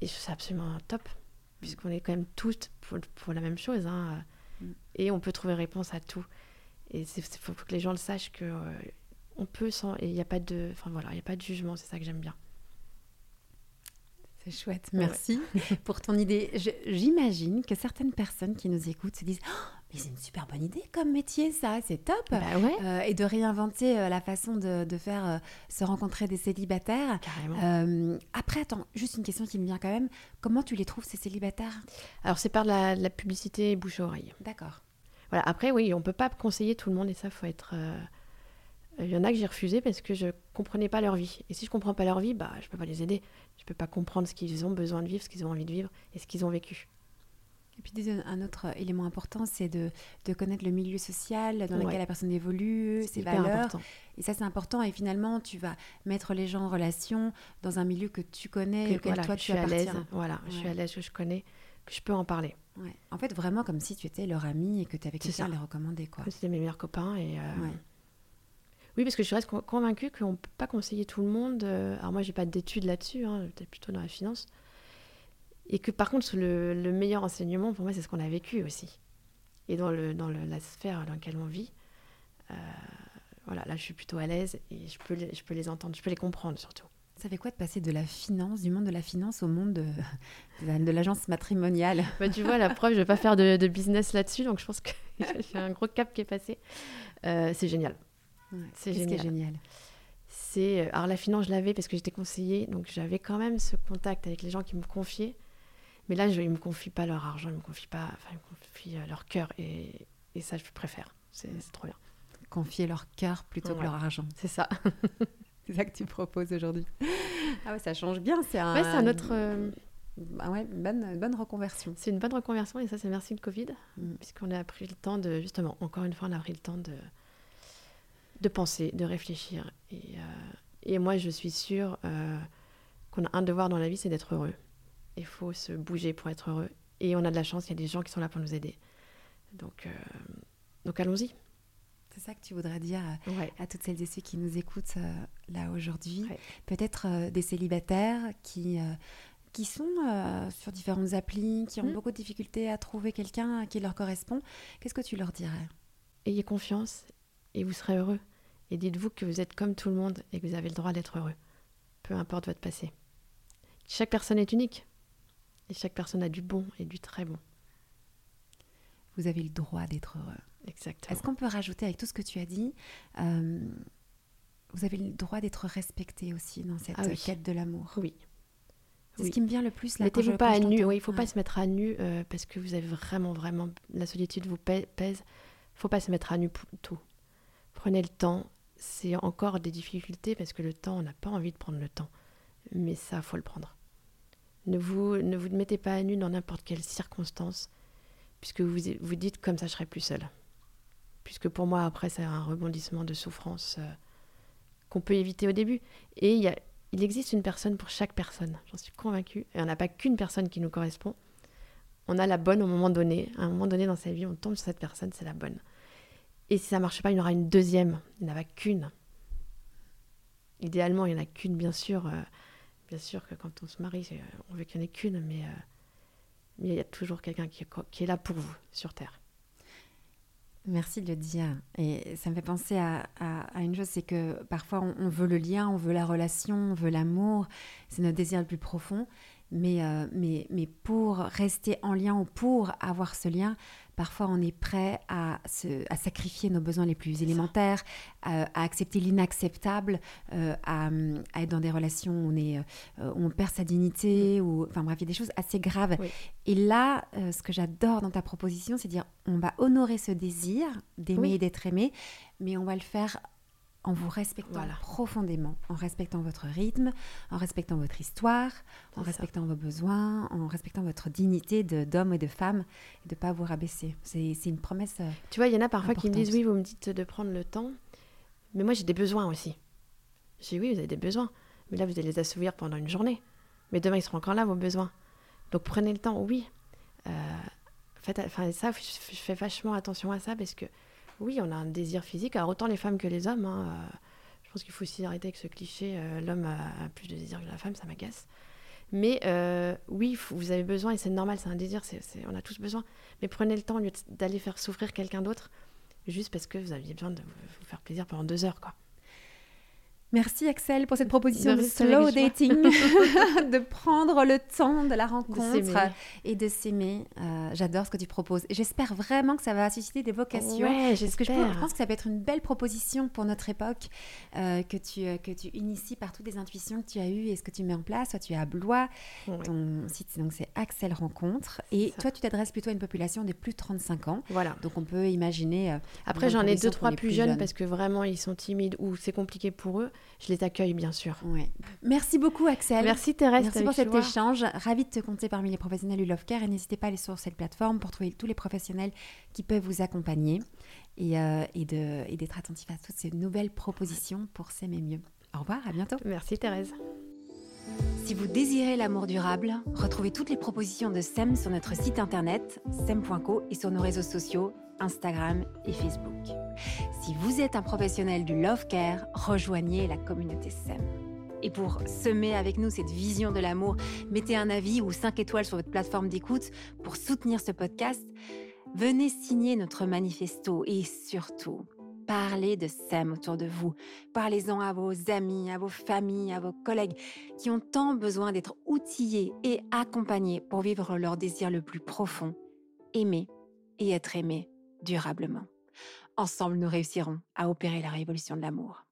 Et c'est absolument top, mm. puisqu'on est quand même toutes pour, pour la même chose. Hein, mm. Et on peut trouver réponse à tout. Et il faut, que les gens le sachent que on peut sans. Et il n'y a pas de. Enfin voilà, il n'y a pas de jugement, c'est ça que j'aime bien. C'est chouette, merci pour ton idée. J'imagine que certaines personnes qui nous écoutent se disent oh, mais c'est une super bonne idée comme métier, ça, c'est top. Bah euh, et de réinventer euh, la façon de, faire euh, se rencontrer des célibataires. Carrément. après, attends, juste une question qui me vient quand même. Comment tu les trouves, ces célibataires? Alors, c'est par la, la publicité bouche-oreille. D'accord. Voilà, après, oui, on ne peut pas conseiller tout le monde et ça, faut être. Il y en a que j'ai refusé parce que je comprenais pas leur vie. Et si je comprends pas leur vie, bah, je peux pas les aider. Je peux pas comprendre ce qu'ils ont besoin de vivre, ce qu'ils ont envie de vivre et ce qu'ils ont vécu. Et puis un autre élément important, c'est de, de, connaître le milieu social dans lequel la personne évolue, ses valeurs. Important. Et ça, c'est important. Et finalement, tu vas mettre les gens en relation dans un milieu que tu connais, et auquel toi, tu appartiens. Voilà, je suis à l'aise, je connais, que je peux en parler. Ouais. En fait, vraiment comme si tu étais leur ami et que tu avais quelqu'un à les recommander. C'était mes meilleurs copains. Et, euh, oui, parce que je reste convaincue qu'on ne peut pas conseiller tout le monde. Euh, alors moi, j'ai pas d'études là-dessus, hein, peut-être plutôt dans la finance. Et que par contre, le, meilleur enseignement, pour moi, c'est ce qu'on a vécu aussi. Et dans, le, dans la sphère dans laquelle on vit, euh, voilà, là, je suis plutôt à l'aise et je peux, les, je peux les entendre, je peux les comprendre surtout. Ça fait quoi de passer de la finance, du monde de la finance au monde de, de l'agence matrimoniale? Bah, Tu vois, la preuve, je ne vais pas faire de, business là-dessus, donc je pense que j'ai un gros cap qui est passé. Euh, c'est génial. C'est génial. génial? C'est euh, alors la finance je l'avais parce que j'étais conseillée donc j'avais quand même ce contact avec les gens qui me confiaient. Mais là je, ils me confient pas leur argent ils me confient pas enfin ils me confient euh, leur cœur et, et ça je préfère. C'est trop bien. Confier leur cœur plutôt que leur argent. C'est ça. C'est ça que tu proposes aujourd'hui. Ah ouais ça change bien c'est un ouais, c'est un autre euh, ah ouais, bonne, bonne reconversion. C'est une bonne reconversion et ça, c'est merci le Covid, mm. puisqu'on a pris le temps de, justement, encore une fois, on a pris le temps de, de penser, de réfléchir. Et, euh, et moi, je suis sûre euh, qu'on a un devoir dans la vie, c'est d'être heureux. Il faut se bouger pour être heureux. Et on a de la chance, il y a des gens qui sont là pour nous aider. Donc, euh, donc allons-y. C'est ça que tu voudrais dire à, toutes celles et ceux qui nous écoutent là aujourd'hui. Peut-être des célibataires qui, qui sont sur différentes applis, qui ont mmh. beaucoup de difficultés à trouver quelqu'un qui leur correspond. Qu'est-ce que tu leur dirais? Ayez confiance et vous serez heureux. Et dites-vous que vous êtes comme tout le monde et que vous avez le droit d'être heureux, peu importe votre passé. Chaque personne est unique et chaque personne a du bon et du très bon. Vous avez le droit d'être heureux. Exactement. Est-ce qu'on peut rajouter avec tout ce que tu as dit, euh, vous avez le droit d'être respecté aussi dans cette ah quête de l'amour? Oui. C'est ce qui me vient le plus là. Mettez-vous pas à nu. Oui, il faut pas se mettre à nu euh, parce que vous avez vraiment, vraiment la solitude vous pèse. Faut pas se mettre à nu pour tout. Prenez le temps. C'est encore des difficultés parce que le temps, on n'a pas envie de prendre le temps. Mais ça, faut le prendre. Ne vous, ne vous mettez pas à nu dans n'importe quelle circonstance, puisque vous vous dites comme ça, je serai plus seule. Puisque pour moi, après, c'est un rebondissement de souffrance euh, qu'on peut éviter au début. Et il, il existe une personne pour chaque personne, j'en suis convaincue. Et on n'a pas qu'une personne qui nous correspond. On a la bonne au moment donné. À un moment donné dans sa vie, on tombe sur cette personne, c'est la bonne. Et si ça marche pas, il y en aura une deuxième. Il n'y en a qu'une. Idéalement, il n'y en a qu'une, bien sûr. Euh, bien sûr que quand on se marie, euh, on veut qu'il n'y en ait qu'une, mais, euh, mais il y a toujours quelqu'un qui, est là pour vous sur Terre. Merci de le dire. Et ça me fait penser à, une chose, c'est que parfois on, on, veut le lien, on veut la relation, on veut l'amour, c'est notre désir le plus profond. Mais, mais, mais pour rester en lien ou pour avoir ce lien, Parfois, on est prêt à, à sacrifier nos besoins les plus élémentaires, à, accepter l'inacceptable, euh, à, être dans des relations où on, est, euh, on perd sa dignité, ou, enfin bref, il y a des choses assez graves. Et là, euh, ce que j'adore dans ta proposition, c'est dire on va honorer ce désir d'aimer et d'être aimé, mais on va le faire en vous respectant profondément, en respectant votre rythme, en respectant votre histoire, en respectant vos besoins, en respectant votre dignité d'homme et de femme, et de ne pas vous rabaisser. C'est une promesse. Euh, tu vois, il y en a parfois qui me disent oui, vous me dites de prendre le temps, mais moi j'ai des besoins aussi. Je dis oui, vous avez des besoins, mais là vous allez les assouvir pendant une journée. Mais demain ils seront encore là, vos besoins. Donc prenez le temps, oui. Euh, faites, enfin, ça, je fais vachement attention à ça parce que oui, on a un désir physique, alors autant les femmes que les hommes. Hein, euh, je pense qu'il faut aussi arrêter avec ce cliché euh, l'homme a, plus de désir que la femme, ça m'agace. Mais euh, oui, vous avez besoin, et c'est normal, c'est un désir, on a tous besoin. Mais prenez le temps d'aller faire souffrir quelqu'un d'autre, juste parce que vous aviez besoin de vous faire plaisir pendant deux heures. quoi. Merci Axel pour cette proposition de, slow dating, de prendre le temps de la rencontre et de s'aimer. Euh, j'adore ce que tu proposes. J'espère vraiment que ça va susciter des vocations. Ouais, je, je pense que ça peut être une belle proposition pour notre époque euh, que, tu, euh, que tu inities par toutes les intuitions que tu as eues et ce que tu mets en place. Toi, tu es à Blois. Ton site, donc c'est Axel Rencontre. Et toi, tu t'adresses plutôt à une population de plus de 35 ans. Voilà. Donc on peut imaginer. Après, j'en ai deux, trois plus, jeunes, parce que vraiment, ils sont timides ou c'est compliqué pour eux je les accueille bien sûr. Merci beaucoup Axel. Merci Thérèse. Merci pour cet échange. Ravi de te compter parmi les professionnels du Love Care et n'hésitez pas à aller sur cette plateforme pour trouver tous les professionnels qui peuvent vous accompagner et, euh, et d'être attentif à toutes ces nouvelles propositions pour s'aimer mieux. Au revoir, à bientôt. Merci Thérèse. Si vous désirez l'amour durable, retrouvez toutes les propositions de SEM sur notre site internet sem.co et sur nos réseaux sociaux Instagram et Facebook. Si vous êtes un professionnel du love care, rejoignez la communauté SEM. Et pour semer avec nous cette vision de l'amour, mettez un avis ou 5 étoiles sur votre plateforme d'écoute pour soutenir ce podcast. Venez signer notre manifesto et surtout, parlez de SEM autour de vous. Parlez-en à vos amis, à vos familles, à vos collègues qui ont tant besoin d'être outillés et accompagnés pour vivre leur désir le plus profond, aimer et être aimé durablement. Ensemble, nous réussirons à opérer la révolution de l'amour.